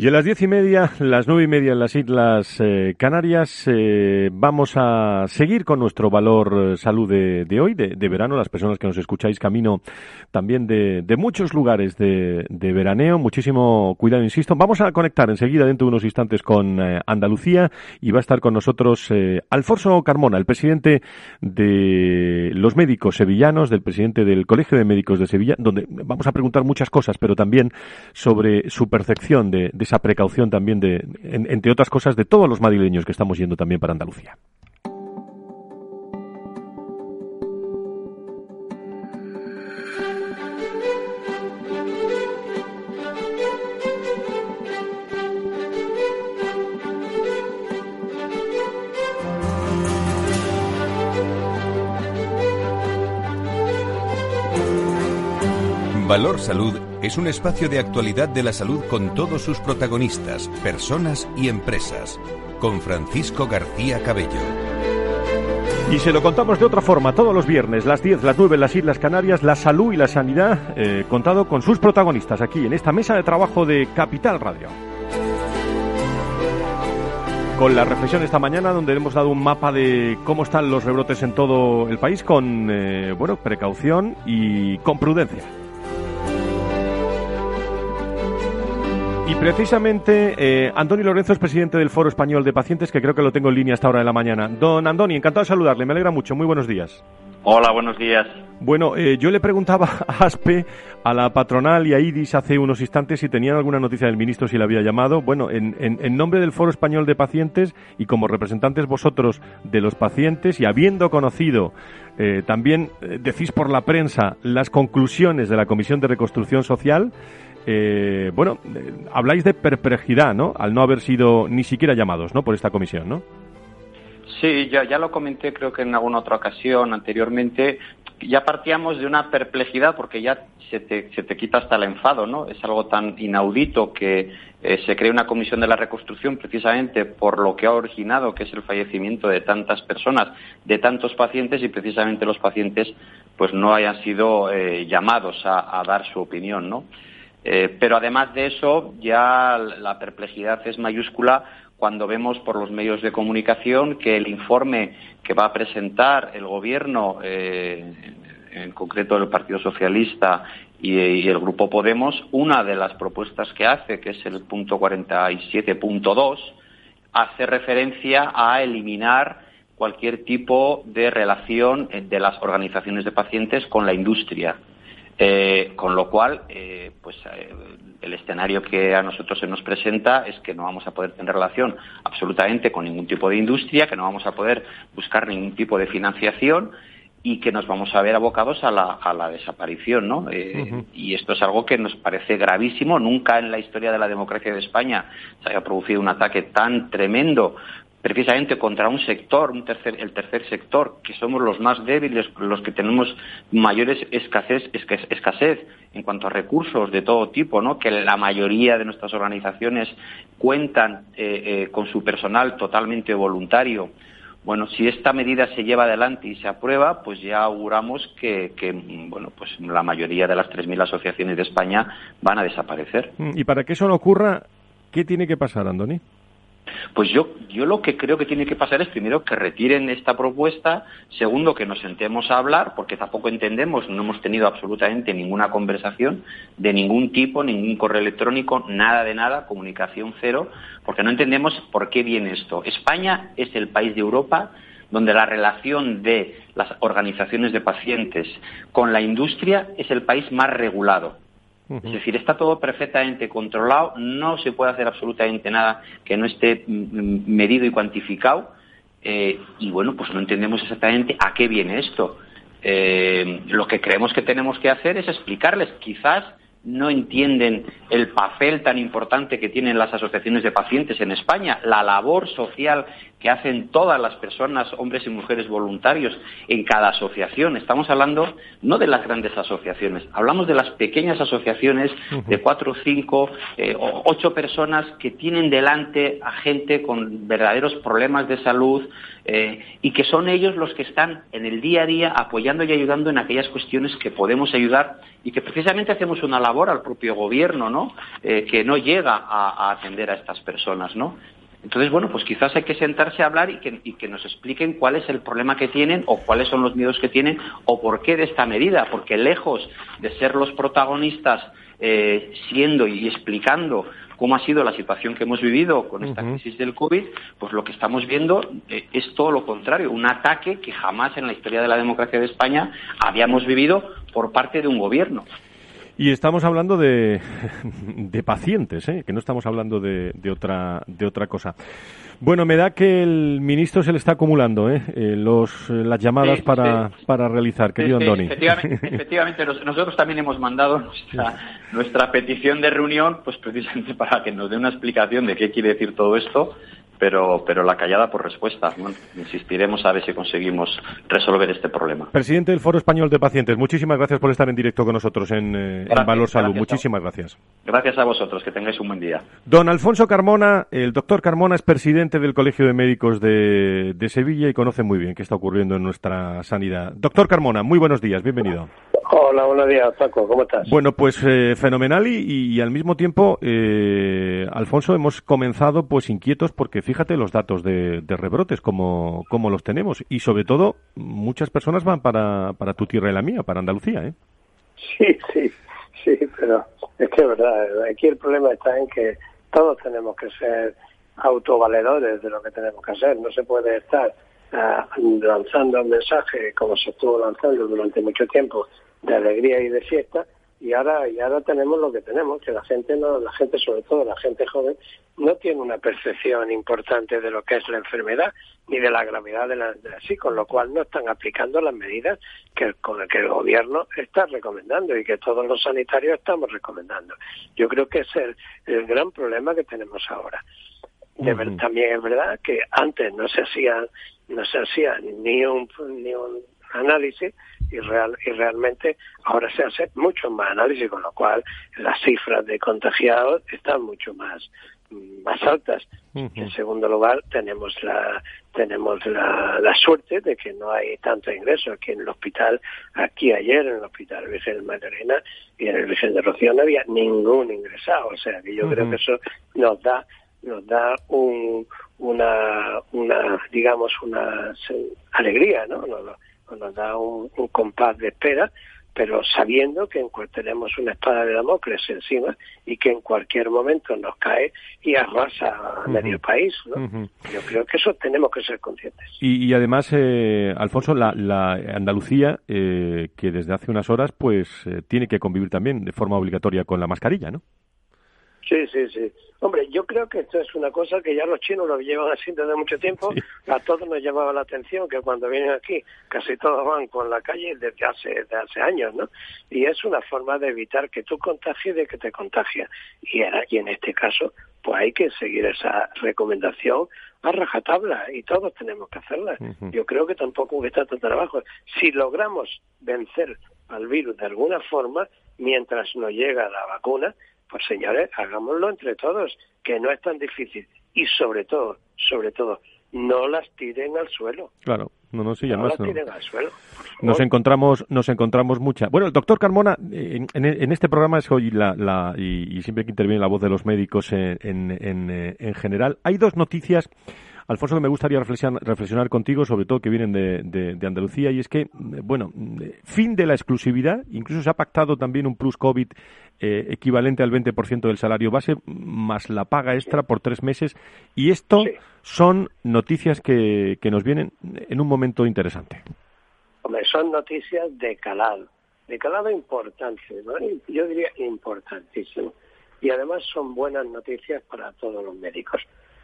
Y a las diez y media, las nueve y media en las Islas eh, Canarias, eh, vamos a seguir con nuestro valor eh, salud de, hoy, de, verano. Las personas que nos escucháis camino también de, muchos lugares de, veraneo. Muchísimo cuidado, insisto. Vamos a conectar enseguida, dentro de unos instantes, con Andalucía y va a estar con nosotros Alfonso Carmona, el presidente de los médicos sevillanos, del presidente del Colegio de Médicos de Sevilla, donde vamos a preguntar muchas cosas, pero también sobre su percepción de esa precaución también de, entre otras cosas, de todos los madrileños que estamos yendo también para Andalucía. Valor Salud es un espacio de actualidad de la salud con todos sus protagonistas, personas y empresas. Con Francisco García Cabello. Y se lo contamos de otra forma, todos los viernes, las 10, las 9 en las Islas Canarias, la salud y la sanidad, eh, contado con sus protagonistas aquí en esta mesa de trabajo de Capital Radio. Con la reflexión esta mañana, donde hemos dado un mapa de cómo están los rebrotes en todo el país, con eh, bueno, precaución y con prudencia. Precisamente eh, Andoni Lorenzo es presidente del Foro Español de Pacientes, que creo que lo tengo en línea hasta ahora de la mañana. Don Andoni, encantado de saludarle, me alegra mucho, muy buenos días. Hola, buenos días. Bueno, eh, yo le preguntaba a ASPE, a la patronal y a IDIS hace unos instantes si tenían alguna noticia del ministro, si le había llamado. Bueno, en, en, nombre del Foro Español de Pacientes y como representantes vosotros de los pacientes y habiendo conocido eh, también, decís por la prensa, las conclusiones de la Comisión de Reconstrucción Social, eh, bueno, eh, habláis de perplejidad, ¿no? Al no haber sido ni siquiera llamados, ¿no? Por esta comisión, ¿no? Sí, ya, ya lo comenté creo que en alguna otra ocasión anteriormente. Ya partíamos de una perplejidad porque ya se te, se te quita hasta el enfado, ¿no? Es algo tan inaudito que eh, se cree una comisión de la reconstrucción precisamente por lo que ha originado, que es el fallecimiento de tantas personas, de tantos pacientes y precisamente los pacientes pues no hayan sido llamados a, a dar su opinión, ¿no? Eh, pero además de eso, ya la perplejidad es mayúscula cuando vemos por los medios de comunicación que el informe que va a presentar el Gobierno, eh, en concreto el Partido Socialista y, el Grupo Podemos, una de las propuestas que hace, que es el punto 47.2, hace referencia a eliminar cualquier tipo de relación de las organizaciones de pacientes con la industria. Eh, con lo cual, eh, pues eh, el escenario que a nosotros se nos presenta es que no vamos a poder tener relación absolutamente con ningún tipo de industria, que no vamos a poder buscar ningún tipo de financiación y que nos vamos a ver abocados a la, a la desaparición, ¿no? Y esto es algo que nos parece gravísimo. Nunca en la historia de la democracia de España se haya producido un ataque tan tremendo precisamente contra un sector, un tercer, el tercer sector, que somos los más débiles, los que tenemos mayores escasez, escasez en cuanto a recursos de todo tipo, ¿no? que la mayoría de nuestras organizaciones cuentan eh, eh, con su personal totalmente voluntario. Bueno, si esta medida se lleva adelante y se aprueba, pues ya auguramos que, que bueno, pues la mayoría de las 3.000 asociaciones de España van a desaparecer. Y para que eso no ocurra, ¿qué tiene que pasar, Andoni? Pues yo, yo lo que creo que tiene que pasar es primero que retiren esta propuesta, segundo que nos sentemos a hablar, porque tampoco entendemos, no hemos tenido absolutamente ninguna conversación de ningún tipo, ningún correo electrónico, nada de nada, comunicación cero, porque no entendemos por qué viene esto. España es el país de Europa donde la relación de las organizaciones de pacientes con la industria es el país más regulado Es decir, está todo perfectamente controlado, no se puede hacer absolutamente nada que no esté mm, mm, medido y cuantificado. Eh, y bueno, pues no entendemos exactamente a qué viene esto. Eh, lo que creemos que tenemos que hacer es explicarles, quizás no entienden el papel tan importante que tienen las asociaciones de pacientes en España, la labor social que hacen todas las personas, hombres y mujeres voluntarios, en cada asociación. Estamos hablando no de las grandes asociaciones, hablamos de las pequeñas asociaciones de cuatro, cinco, eh, o ocho personas que tienen delante a gente con verdaderos problemas de salud eh, y que son ellos los que están en el día a día apoyando y ayudando en aquellas cuestiones que podemos ayudar y que precisamente hacemos una labor al propio gobierno, ¿no? Eh, que no llega a, a atender a estas personas, ¿no? Entonces, bueno, pues quizás hay que sentarse a hablar y que, nos expliquen cuál es el problema que tienen o cuáles son los miedos que tienen o por qué de esta medida, porque lejos de ser los protagonistas eh, siendo y explicando cómo ha sido la situación que hemos vivido con esta crisis del COVID, pues lo que estamos viendo eh, es todo lo contrario, un ataque que jamás en la historia de la democracia de España habíamos vivido por parte de un gobierno. Y estamos hablando de, de pacientes, ¿eh? que no estamos hablando de, de, otra, de otra cosa. Bueno, me da que el ministro se le está acumulando ¿eh? eh los, eh, las llamadas para, para realizar, querido Andoni. Efectivamente, nosotros también hemos mandado nuestra, nuestra petición de reunión, pues precisamente para que nos dé una explicación de qué quiere decir todo esto pero, pero la callada por respuesta. insistiremos a ver si conseguimos resolver este problema. Presidente del Foro Español de Pacientes, muchísimas gracias por estar en directo con nosotros en, eh, Valor Salud. muchísimas gracias. Gracias a vosotros, que tengáis un buen día. Don Alfonso Carmona, el doctor Carmona es presidente del Colegio de Médicos de, de Sevilla y conoce muy bien qué está ocurriendo en nuestra sanidad. Doctor Carmona, muy buenos días, bienvenido. Hola, buenos días, Paco, ¿cómo estás? Bueno, pues eh, fenomenal y, al mismo tiempo, eh, Alfonso, hemos comenzado pues inquietos porque fíjate los datos de, rebrotes, como, como, los tenemos y sobre todo muchas personas van para, para tu tierra y la mía, para Andalucía, ¿eh? Sí, sí, sí, pero es que es verdad, aquí el problema está en que todos tenemos que ser autovaledores de lo que tenemos que hacer, no se puede estar ah, lanzando un mensaje como se estuvo lanzando durante mucho tiempo de alegría y de fiesta y ahora y ahora tenemos lo que tenemos que la gente no la gente sobre todo la gente joven no tiene una percepción importante de lo que es la enfermedad ni de la gravedad de la así con lo cual no están aplicando las medidas que con que el gobierno está recomendando y que todos los sanitarios estamos recomendando. Yo creo que es el, el gran problema que tenemos ahora. De también es verdad que antes no se hacía no se hacía ni un ni un análisis y, real, y realmente ahora se hace mucho más análisis, con lo cual las cifras de contagiados están mucho más más altas. En segundo lugar, tenemos la tenemos la, la, suerte de que no hay tanto ingreso aquí en el hospital. Aquí ayer en el hospital Virgen de Magdalena y en el Virgen de Rocío no había ningún ingresado. O sea que yo creo que eso nos da nos da un, una, una digamos una alegría, ¿no? nos da un, compás de espera, pero sabiendo que tenemos una espada de Damocles encima y que en cualquier momento nos cae y arrasa a medio país. ¿no? Yo creo que eso tenemos que ser conscientes. Y, además, eh, Alfonso, la, Andalucía, eh, que desde hace unas horas pues eh, tiene que convivir también de forma obligatoria con la mascarilla, ¿no? Sí, sí, sí. Hombre, yo creo que esto es una cosa que ya los chinos lo llevan así desde mucho tiempo. A todos nos llamaba la atención que cuando vienen aquí casi todos van con la calle desde hace, desde hace años, ¿no? Y es una forma de evitar que tú contagies de que te contagia. Y, y en este caso, pues hay que seguir esa recomendación a rajatabla y todos tenemos que hacerla. Yo creo que tampoco está tanto trabajo. Si logramos vencer al virus de alguna forma, mientras no llega la vacuna, pues señores, hagámoslo entre todos, que no es tan difícil. Y sobre todo, sobre todo, no las tiren al suelo. Claro, no, no, sí, no las tiren al suelo. Nos encontramos, nos encontramos mucha. Bueno, el doctor Carmona, en, en, este programa es hoy la, la y, siempre que interviene la voz de los médicos en, en, en general, hay dos noticias Alfonso, que me gustaría reflexionar, contigo, sobre todo que vienen de, Andalucía, y es que, bueno, fin de la exclusividad, incluso se ha pactado también un plus COVID eh, equivalente al 20% del salario base, más la paga extra por tres meses, y esto son noticias que, nos vienen en un momento interesante. Hombre, son noticias de calado. de calado importante, yo diría importantísimo. Y además son buenas noticias para todos los médicos,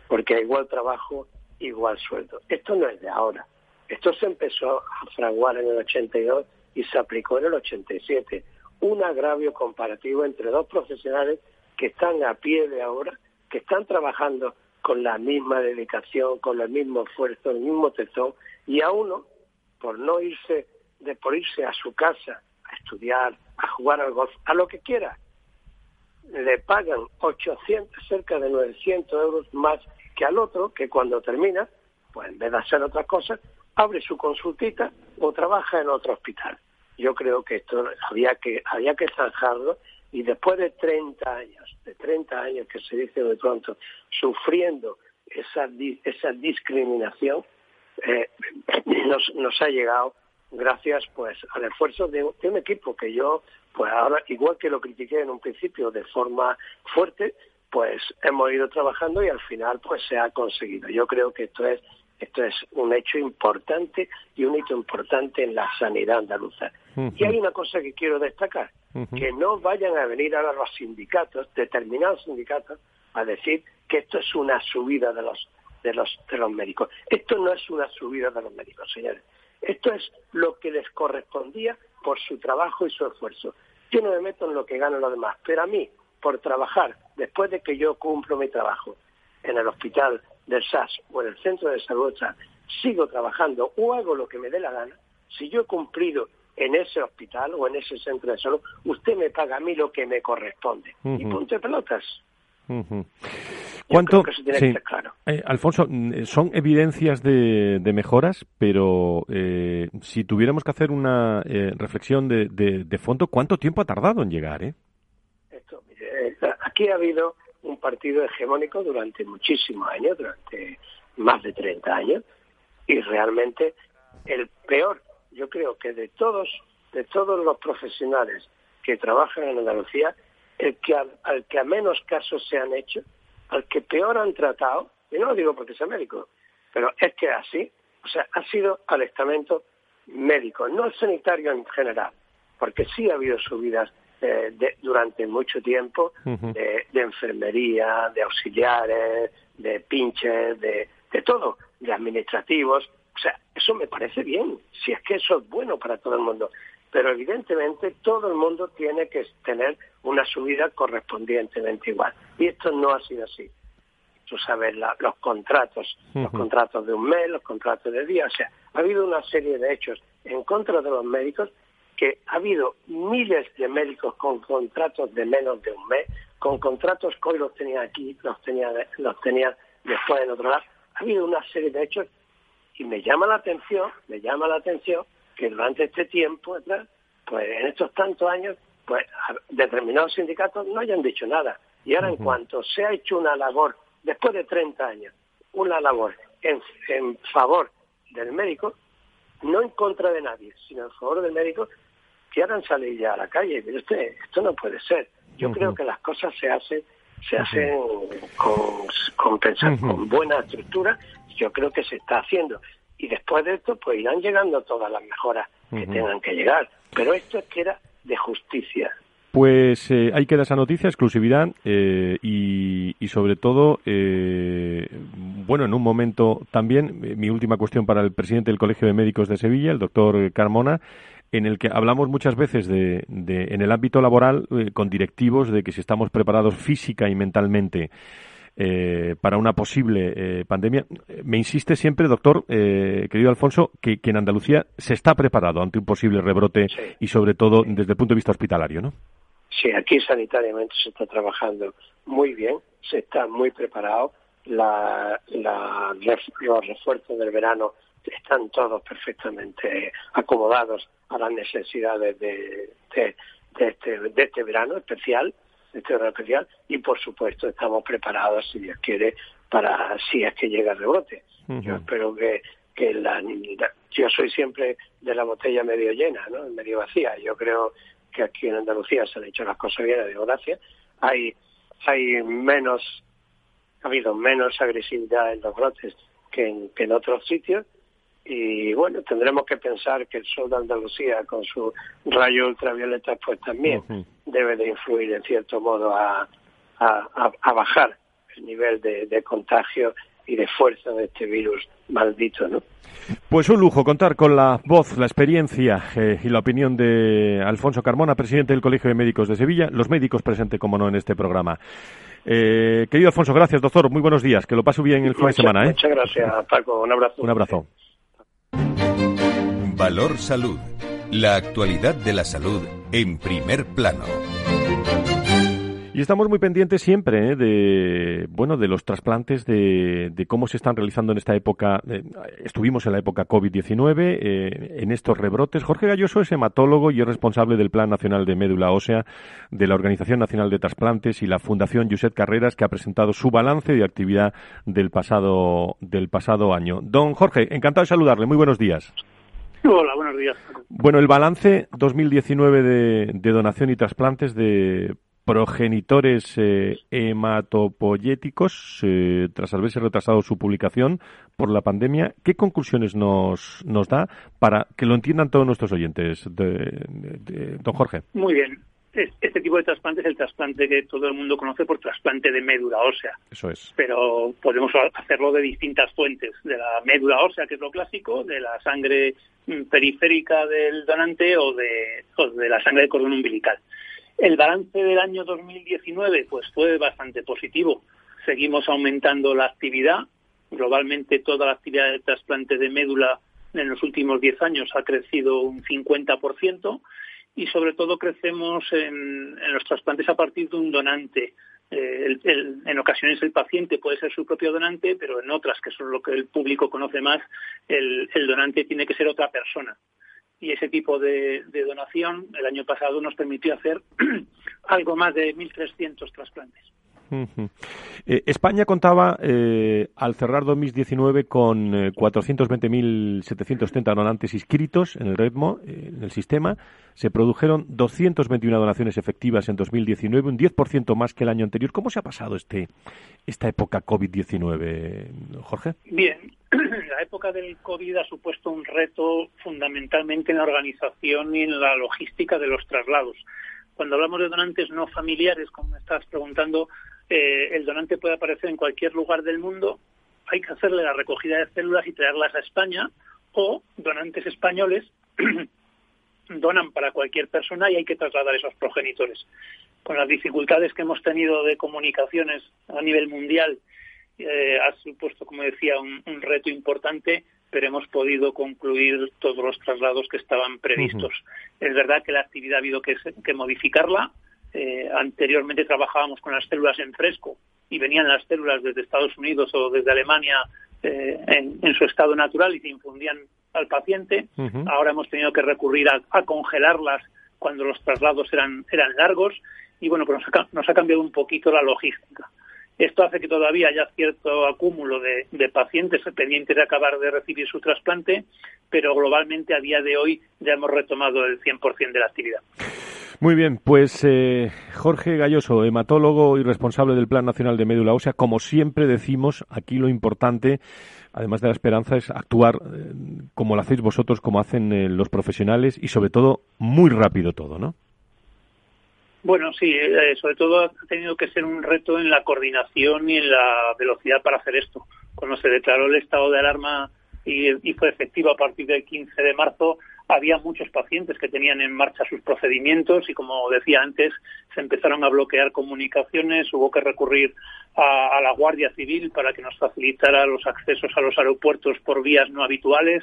porque igual trabajo, igual sueldo. Esto no es de ahora. Esto se empezó a fraguar en el 82 y se aplicó en el 87. Un agravio comparativo entre dos profesionales que están a pie de ahora, que están trabajando con la misma dedicación, con el mismo esfuerzo, el mismo tesón, y a uno, por no irse, de por irse a su casa a estudiar, a jugar al golf, a lo que quiera, le pagan 800, cerca de 900 euros más que al otro, que cuando termina, pues en vez de hacer otra cosa, abre su consultita o trabaja en otro hospital. Yo creo que esto había que, había que zanjarlo y después de 30 años, de 30 años que se dice de pronto, sufriendo esa, esa discriminación, eh, nos, ha llegado gracias pues al esfuerzo de, un equipo que yo pues ahora igual que lo critiqué en un principio de forma fuerte pues hemos ido trabajando y al final pues se ha conseguido yo creo que esto es esto es un hecho importante y un hito importante en la sanidad andaluza. Y hay una cosa que quiero destacar, que no vayan a venir ahora los sindicatos, determinados sindicatos, a decir que esto es una subida de los, de los, de los médicos. Esto no es una subida de los médicos, señores. Esto es lo que les correspondía por su trabajo y su esfuerzo. Yo no me meto en lo que ganan los demás, pero a mí, por trabajar, después de que yo cumplo mi trabajo en el hospital del SAS o en el centro de salud SAS, sigo trabajando o hago lo que me dé la gana, si yo he cumplido en ese hospital o en ese centro de salud, usted me paga a mí lo que me corresponde. Y punto de pelotas. ¿Cuánto? Eh, Alfonso, mm, son evidencias de, mejoras, pero eh, si tuviéramos que hacer una eh, reflexión de, de, fondo, ¿cuánto tiempo ha tardado en llegar? Esto, aquí ha habido un partido hegemónico durante muchísimos años, durante más de 30 años, y realmente el peor, yo creo que de todos, de todos los profesionales que trabajan en Andalucía, el que al, que a menos casos se han hecho, al que peor han tratado, y no lo digo porque sea médico, pero es que así, o sea, ha sido al estamento médico, no sanitario en general, porque sí ha habido subidas eh, durante mucho tiempo de, enfermería, de auxiliares, de pinches, de, de todo, de administrativos. O sea, eso me parece bien, si es que eso es bueno para todo el mundo. Pero evidentemente todo el mundo tiene que tener una subida correspondientemente igual. Y esto no ha sido así. Tú sabes, los contratos, los contratos de un mes, los contratos de día. O sea, ha habido una serie de hechos en contra de los médicos que ha habido miles de médicos con contratos de menos de un mes, con contratos que hoy los tenía aquí, los tenía, los tenía después en otro lado. Ha habido una serie de hechos y me llama la atención, me llama la atención que durante este tiempo pues en estos tantos años, pues determinados sindicatos no hayan dicho nada. Y ahora en cuanto se ha hecho una labor, después de 30 años, una labor en, en favor del médico, no en contra de nadie, sino en favor del médico, salir ya a la calle. Pero este, esto no puede ser. Yo creo que las cosas se hacen se hacen con, con, pensar, con buena estructura. Yo creo que se está haciendo. Y después de esto, pues irán llegando todas las mejoras que tengan que llegar. Pero esto es que era de justicia. Pues eh, ahí queda esa noticia, exclusividad eh, y, y, sobre todo, eh, bueno, en un momento también, eh, mi última cuestión para el presidente del Colegio de Médicos de Sevilla, el doctor Carmona, en el que hablamos muchas veces de, en el ámbito laboral eh, con directivos de que si estamos preparados física y mentalmente eh, para una posible eh, pandemia. Me insiste siempre, doctor, querido Alfonso, que, en Andalucía se está preparado ante un posible rebrote y sobre todo desde el punto de vista hospitalario, ¿no? Sí, aquí sanitariamente se está trabajando muy bien, se está muy preparado. La, los refuerzos del verano están todos perfectamente acomodados a las necesidades de, de, este, de este verano especial, de este verano especial, y por supuesto estamos preparados, si Dios quiere, para si es que llega el rebote. Yo espero que, que la, yo soy siempre de la botella medio llena, ¿no? medio vacía. Yo creo que aquí en Andalucía se han hecho las cosas bien, de gracias. Hay, hay menos, ha habido menos agresividad en los brotes que en, que en otros sitios y bueno, tendremos que pensar que el sol de Andalucía con su rayo ultravioleta pues también debe de influir en cierto modo a, a, bajar el nivel de, contagio y de fuerza de este virus maldito, ¿no? Pues un lujo contar con la voz, la experiencia eh, y la opinión de Alfonso Carmona, presidente del Colegio de Médicos de Sevilla, los médicos presentes, como no, en este programa. Eh, querido Alfonso, gracias, doctor. Muy buenos días. Que lo pase bien el fin de semana. ¿eh? Muchas gracias, Paco. Un abrazo. Un abrazo. Valor Salud. La actualidad de la salud en primer plano. Y estamos muy pendientes siempre ¿eh? de bueno de los trasplantes, de, cómo se están realizando en esta época. Eh, estuvimos en la época COVID-19, eh, en estos rebrotes. Jorge Galloso es hematólogo y es responsable del Plan Nacional de Médula Ósea de la Organización Nacional de Trasplantes y la Fundación Josep Carreras, que ha presentado su balance de actividad del pasado, del pasado año. Don Jorge, encantado de saludarle. Muy buenos días. Hola, buenos días. Bueno, el balance 2019 de, de donación y trasplantes de progenitores eh, hematopoyéticos, eh, tras haberse retrasado su publicación por la pandemia, ¿qué conclusiones nos, nos da para que lo entiendan todos nuestros oyentes, de, don Jorge? Muy bien. Este tipo de trasplante es el trasplante que todo el mundo conoce por trasplante de médula ósea. Eso es. Pero podemos hacerlo de distintas fuentes, de la médula ósea, que es lo clásico, de la sangre mm, periférica del donante o de, o de la sangre de cordón umbilical. El balance del año 2019 pues fue bastante positivo. Seguimos aumentando la actividad. Globalmente toda la actividad de trasplante de médula en los últimos 10 años ha crecido un 50% y sobre todo crecemos en, los trasplantes a partir de un donante. Eh, en ocasiones el paciente puede ser su propio donante, pero en otras, que son lo que el público conoce más, el donante tiene que ser otra persona y ese tipo de, donación el año pasado nos permitió hacer algo más de 1.300 trasplantes. Eh, España contaba eh, al cerrar 2019 con 420.730 eh, donantes inscritos en el ritmo, en el sistema. Se produjeron 221 donaciones efectivas en 2019, un 10% más que el año anterior. ¿Cómo se ha pasado este esta época COVID-19, Jorge? Bien, la época del COVID ha supuesto un reto fundamentalmente en la organización y en la logística de los traslados. Cuando hablamos de donantes no familiares, como me estás preguntando, eh, el donante puede aparecer en cualquier lugar del mundo, hay que hacerle la recogida de células y traerlas a España, o donantes españoles donan para cualquier persona y hay que trasladar esos progenitores. Con las dificultades que hemos tenido de comunicaciones a nivel mundial, eh, ha supuesto, como decía, un, reto importante, pero hemos podido concluir todos los traslados que estaban previstos. Es verdad que la actividad ha habido que modificarla, eh, anteriormente trabajábamos con las células en fresco y venían las células desde Estados Unidos o desde Alemania eh, en, su estado natural y se infundían al paciente. Ahora hemos tenido que recurrir a, congelarlas cuando los traslados eran, eran largos y bueno, pues nos ha, cambiado un poquito la logística. Esto hace que todavía haya cierto acúmulo de, de, pacientes pendientes de acabar de recibir su trasplante, pero globalmente a día de hoy ya hemos retomado el 100% de la actividad. Muy bien, pues eh, Jorge Galloso, hematólogo y responsable del Plan Nacional de Médula Ósea, como siempre decimos, aquí lo importante, además de la esperanza, es actuar eh, como lo hacéis vosotros, como hacen eh, los profesionales y sobre todo muy rápido todo, ¿no? Bueno, sí, sobre todo ha tenido que ser un reto en la coordinación y en la velocidad para hacer esto. Cuando se declaró el estado de alarma y, y fue efectivo a partir del 15 de marzo, había muchos pacientes que tenían en marcha sus procedimientos y, como decía antes, se empezaron a bloquear comunicaciones, hubo que recurrir a, la Guardia Civil para que nos facilitara los accesos a los aeropuertos por vías no habituales.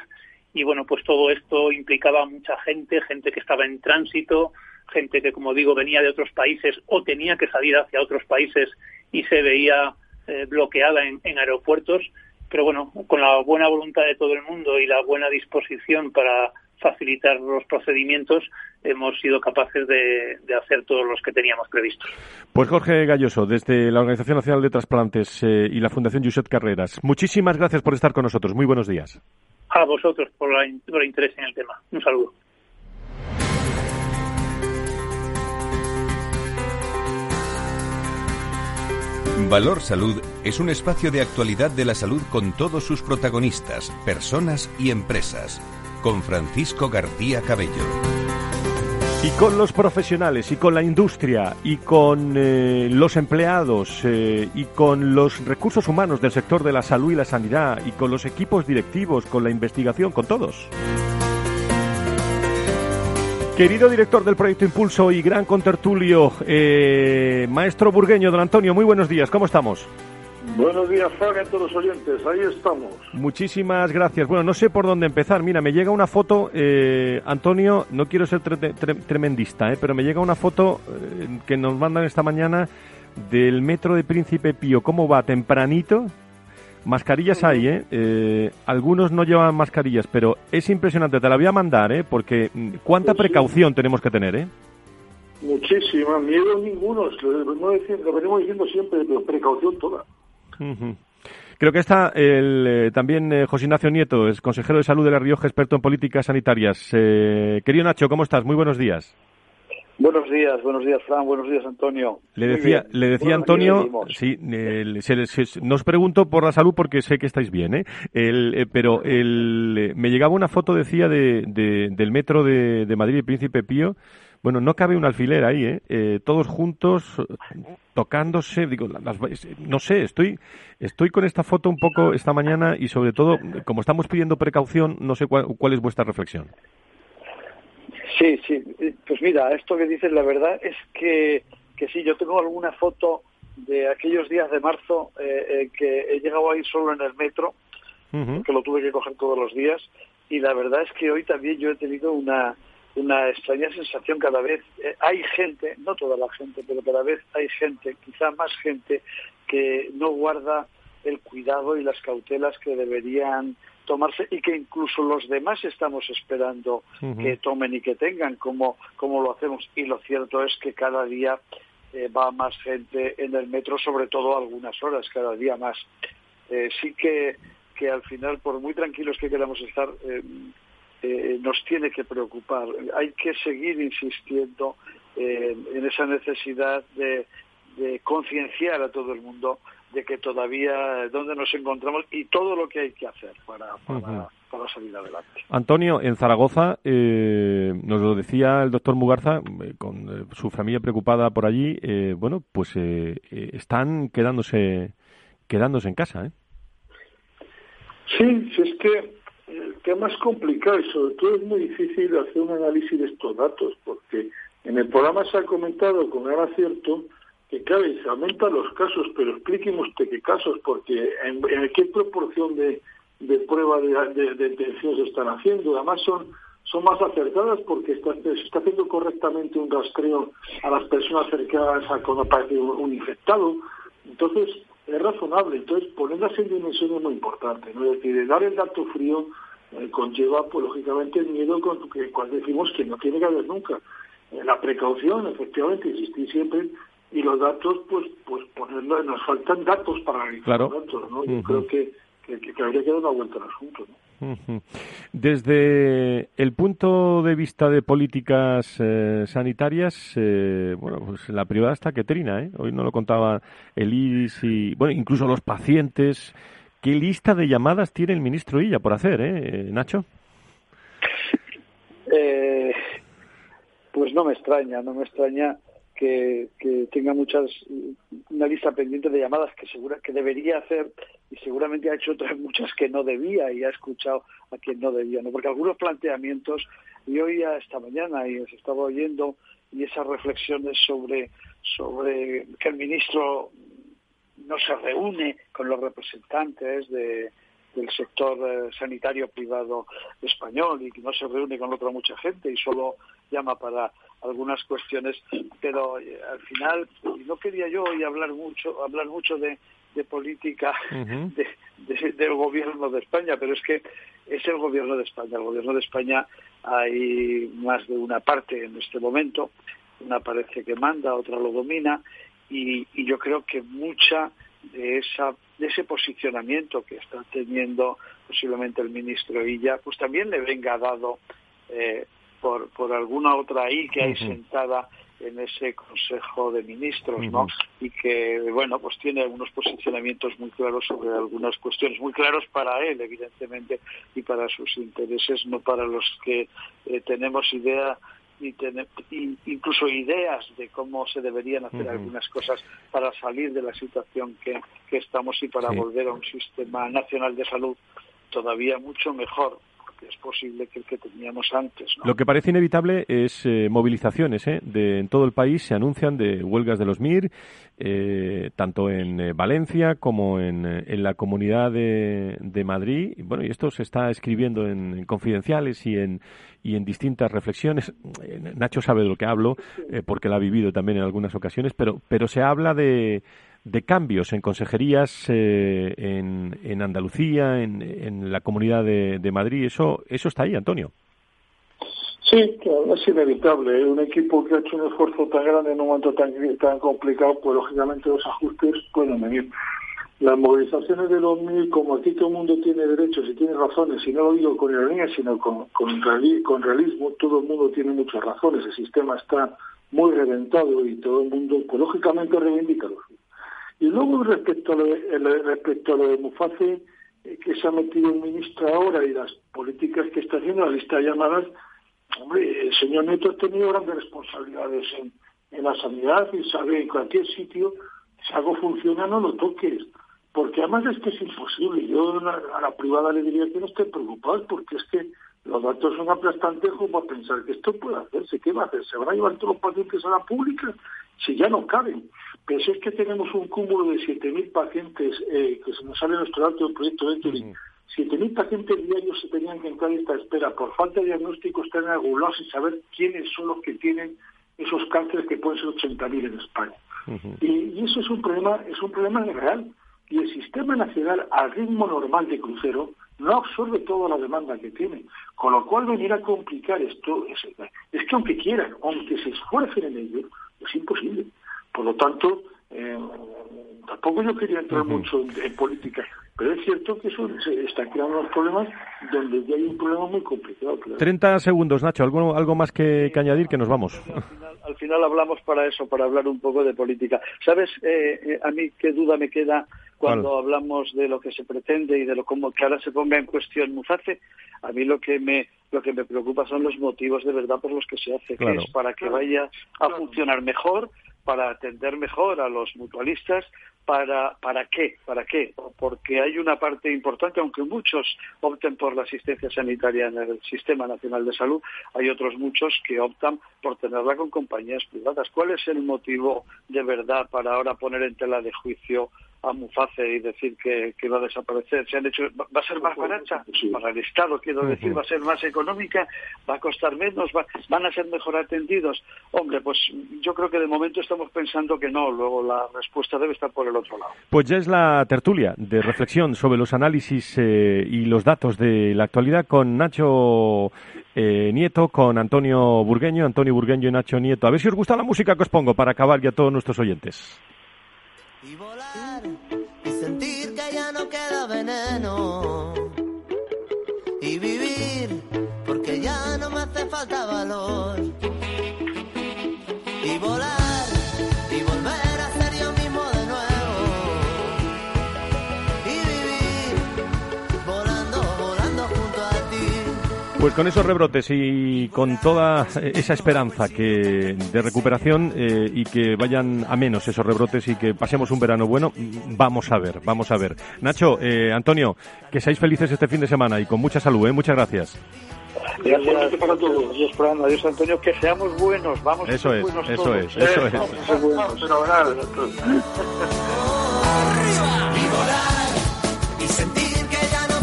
Y, bueno, pues todo esto implicaba mucha gente, gente que estaba en tránsito, gente que, como digo, venía de otros países o tenía que salir hacia otros países y se veía eh, bloqueada en, en aeropuertos. Pero bueno, con la buena voluntad de todo el mundo y la buena disposición para facilitar los procedimientos, hemos sido capaces de, hacer todos los que teníamos previstos. Pues Jorge Galloso, desde la Organización Nacional de Trasplantes eh, y la Fundación Josep Carreras, muchísimas gracias por estar con nosotros. Muy buenos días. A vosotros por, por el interés en el tema. Un saludo. Valor Salud es un espacio de actualidad de la salud con todos sus protagonistas, personas y empresas. Con Francisco García Cabello. Y con los profesionales, y con la industria, y con eh, los empleados, eh, y con los recursos humanos del sector de la salud y la sanidad, y con los equipos directivos, con la investigación, con todos. Querido director del proyecto Impulso y gran contertulio, eh, maestro burgueño, don Antonio, muy buenos días, ¿cómo estamos? Buenos días, Fran, a todos los oyentes, ahí estamos. Muchísimas gracias. Bueno, no sé por dónde empezar. Mira, me llega una foto, eh, Antonio, no quiero ser tremendista, eh, pero me llega una foto eh, que nos mandan esta mañana del metro de Príncipe Pío. ¿Cómo va? Tempranito, Mascarillas hay, ¿eh? ¿eh? Algunos no llevan mascarillas, pero es impresionante. Te la voy a mandar, ¿eh? Porque mm, cuánta pues precaución tenemos que tener, ¿eh? Muchísima. Miedo ninguno. Lo venimos diciendo siempre, pero precaución toda. Creo que está el, eh, también eh, José Ignacio Nieto, es consejero de salud de La Rioja, experto en políticas sanitarias. Eh, querido Nacho, ¿cómo estás? Muy buenos días. Buenos días, buenos días, Fran, buenos días, Antonio. Le decía, le decía Antonio, sí, no os pregunto por la salud porque sé que estáis bien, ¿eh? El, pero el, me llegaba una foto, decía, de, del metro de, de Madrid, Príncipe Pío. Bueno, no cabe un alfiler ahí, ¿eh? eh todos juntos, tocándose, digo, no sé, estoy, estoy con esta foto un poco esta mañana y sobre todo, como estamos pidiendo precaución, no sé cuál es vuestra reflexión. Sí, sí. Pues mira, esto que dices, la verdad es que, que sí, yo tengo alguna foto de aquellos días de marzo eh, eh, que he llegado ahí solo en el metro, que lo tuve que coger todos los días, y la verdad es que hoy también yo he tenido una, una extraña sensación cada vez. Eh, hay gente, no toda la gente, pero cada vez hay gente, quizá más gente, que no guarda el cuidado y las cautelas que deberían tomarse y que incluso los demás estamos esperando que tomen y que tengan como, como lo hacemos. Y lo cierto es que cada día eh, va más gente en el metro, sobre todo algunas horas, cada día más. Eh, sí que, que al final, por muy tranquilos que queramos estar, eh, nos tiene que preocupar. Hay que seguir insistiendo en esa necesidad de, de concienciar a todo el mundo de que todavía dónde nos encontramos y todo lo que hay que hacer para, para, salir adelante. Antonio, en Zaragoza, eh, nos lo decía el doctor Mugarza, eh, con eh, su familia preocupada por allí, bueno, pues están quedándose, quedándose en casa, ¿eh? Sí, es que el tema es complicado y sobre todo es muy difícil hacer un análisis de estos datos, porque en el programa se ha comentado con gran acierto que claro, se aumentan los casos, pero explíqueme usted qué casos, porque en, qué proporción de, de pruebas de, detención se están haciendo. Además son son más acertadas porque se está haciendo correctamente un rastreo a las personas cercanas a cuando aparece un, infectado. Entonces, es razonable. Entonces, ponerlas en dimensión es muy importante. ¿no? Es decir, dar el dato frío eh, conlleva, pues, lógicamente, el miedo con que, cuando decimos que no tiene que haber nunca. Eh, la precaución, efectivamente, existir siempre, y los datos, pues, pues ponerlo, nos faltan datos para analizar los datos, ¿no? Yo creo que, que, habría que dar una vuelta al asunto, ¿no? Desde el punto de vista de políticas eh, sanitarias, eh, bueno, pues la privada está que trina, ¿eh? Hoy no lo contaba el IDIS y, bueno, incluso los pacientes. ¿Qué lista de llamadas tiene el ministro Illa por hacer, eh, Nacho? Eh, pues no me extraña, no me extraña que, tenga muchas una lista pendiente de llamadas que segura que debería hacer y seguramente ha hecho otras muchas que no debía y ha escuchado a quien no debía no porque algunos planteamientos y oía esta mañana y os estaba oyendo y esas reflexiones sobre sobre que el ministro no se reúne con los representantes de, del sector eh, sanitario privado español y que no se reúne con otra mucha gente y solo llama para algunas cuestiones, pero eh, al final no quería yo hoy hablar mucho, hablar mucho de, de política del gobierno de España, pero es que es el gobierno de España. El gobierno de España hay más de una parte en este momento, una parece que manda, otra lo domina, y, y yo creo que mucha de esa de ese posicionamiento que está teniendo posiblemente el ministro Illa, pues también le venga dado eh, por, por alguna otra ahí que hay sentada en ese Consejo de Ministros, ¿no? Y que, bueno, pues tiene algunos posicionamientos muy claros sobre algunas cuestiones, muy claros para él, evidentemente, y para sus intereses, no para los que eh, tenemos idea y tener incluso ideas de cómo se deberían hacer algunas cosas para salir de la situación que, estamos y para volver a un sistema nacional de salud todavía mucho mejor es posible que el que teníamos antes. Lo que parece inevitable es eh, movilizaciones ¿eh? de, en todo el país, se anuncian de huelgas de los MIR, eh, tanto en Valencia como en, la comunidad de, Madrid. Bueno, y esto se está escribiendo en, confidenciales y en, y en distintas reflexiones. Nacho sabe de lo que hablo, porque lo ha vivido también en algunas ocasiones, pero, pero se habla de de cambios en consejerías eh, en, en, Andalucía, en, en, la Comunidad de, de, Madrid. Eso, eso está ahí, Antonio. Sí, es inevitable. ¿eh? Un equipo que ha hecho un esfuerzo tan grande en un momento tan, tan complicado, pues lógicamente los ajustes pueden venir. Las movilizaciones de los mil, como aquí todo el mundo tiene derechos y tiene razones, y no lo digo con ironía, sino con, con, con realismo, todo el mundo tiene muchas razones. El sistema está muy reventado y todo el mundo, pues lógicamente reivindica los y luego respecto a lo de, respecto a lo de Muface, eh, que se ha metido un ministro ahora y las políticas que está haciendo, la lista de llamadas, hombre, el señor Neto ha tenido grandes responsabilidades en, la sanidad y sabe en cualquier sitio, si algo funciona no lo toques. Porque además es que es imposible. Yo a la privada le diría que no estén preocupados porque es que los datos son aplastantes como pensar que esto puede hacerse. ¿Qué va a hacer? ¿Se van a llevar todos los pacientes a la pública? Si ya no caben. Si es que tenemos un cúmulo de 7.000 pacientes, eh, que se nos sale nuestro dato del proyecto Venturi, 7.000 pacientes diarios se tenían que entrar en esta espera. Por falta de diagnóstico están agulados sin saber quiénes son los que tienen esos cánceres que pueden ser 80.000 en España. y, y, eso es un problema, es un problema real. Y el sistema nacional, al ritmo normal de crucero, no absorbe toda la demanda que tiene. Con lo cual venir a complicar esto es, es que aunque quieran, aunque se esfuercen en ello, es imposible. Por lo tanto, eh, tampoco yo quería entrar mucho en, política, pero es cierto que eso se están creando unos problemas donde ya hay un problema muy complicado. 30 segundos, Nacho, ¿algo, algo más que, añadir que nos vamos? Al final, hablamos para eso, para hablar un poco de política. ¿Sabes eh, eh, a mí qué duda me queda cuando hablamos de lo que se pretende y de lo como que ahora se ponga en cuestión Muzace? A mí lo que me lo que me preocupa son los motivos de verdad por los que se hace, que es para que vaya a funcionar mejor, para atender mejor a los mutualistas. ¿Para, ¿Para qué? ¿Para qué? Porque hay una parte importante, aunque muchos opten por la asistencia sanitaria en el Sistema Nacional de Salud, hay otros muchos que optan por tenerla con compañías privadas. ¿Cuál es el motivo de verdad para ahora poner en tela de juicio a Muface y decir que, va a desaparecer. Se han hecho, va a ser más barata para el Estado, quiero decir, va a ser más económica, va a costar menos, van a ser mejor atendidos. Hombre, pues yo creo que de momento estamos pensando que no, luego la respuesta debe estar por el otro lado. Pues ya es la tertulia de reflexión sobre los análisis eh, y los datos de la actualidad con Nacho eh, Nieto, con Antonio Burgueño, Antonio Burgueño y Nacho Nieto. A ver si os gusta la música que os pongo para acabar ya todos nuestros oyentes y volar sentir que ya no queda veneno. Y vivir porque ya no me hace falta valor. Y volar Pues con esos rebrotes y con toda esa esperanza que de recuperación eh, y que vayan a menos esos rebrotes y que pasemos un verano bueno, vamos a ver, vamos a ver. Nacho, eh, Antonio, que seáis felices este fin de semana y con mucha salud, ¿eh? muchas gracias. Gracias para todos. Adiós, Adiós, Antonio. Que seamos buenos. Vamos eso a ser es, buenos eso todos. es, eso es.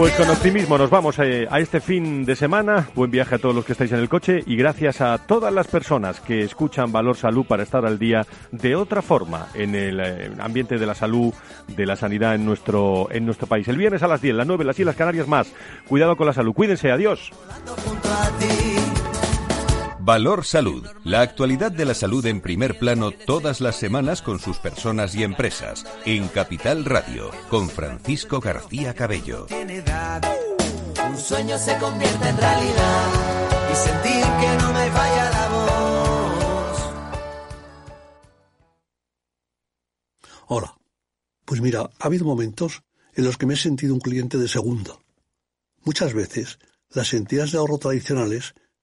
Pues con optimismo nos vamos eh, a, este fin de semana. Buen viaje a todos los que estáis en el coche y gracias a todas las personas que escuchan Valor Salud para estar al día de otra forma en el eh, ambiente de la salud, de la sanidad en nuestro, en nuestro país. El viernes a las 10, las 9, las Islas Canarias más. Cuidado con la salud. Cuídense. Adiós. Valor Salud. La actualidad de la salud en primer plano todas las semanas con sus personas y empresas. En Capital Radio, con Francisco García Cabello. Un sueño se convierte en realidad y sentir que no me la voz. Hola. Pues mira, ha habido momentos en los que me he sentido un cliente de segunda. Muchas veces las entidades de ahorro tradicionales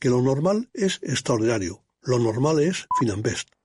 que lo normal es extraordinario. Lo normal es Finambest.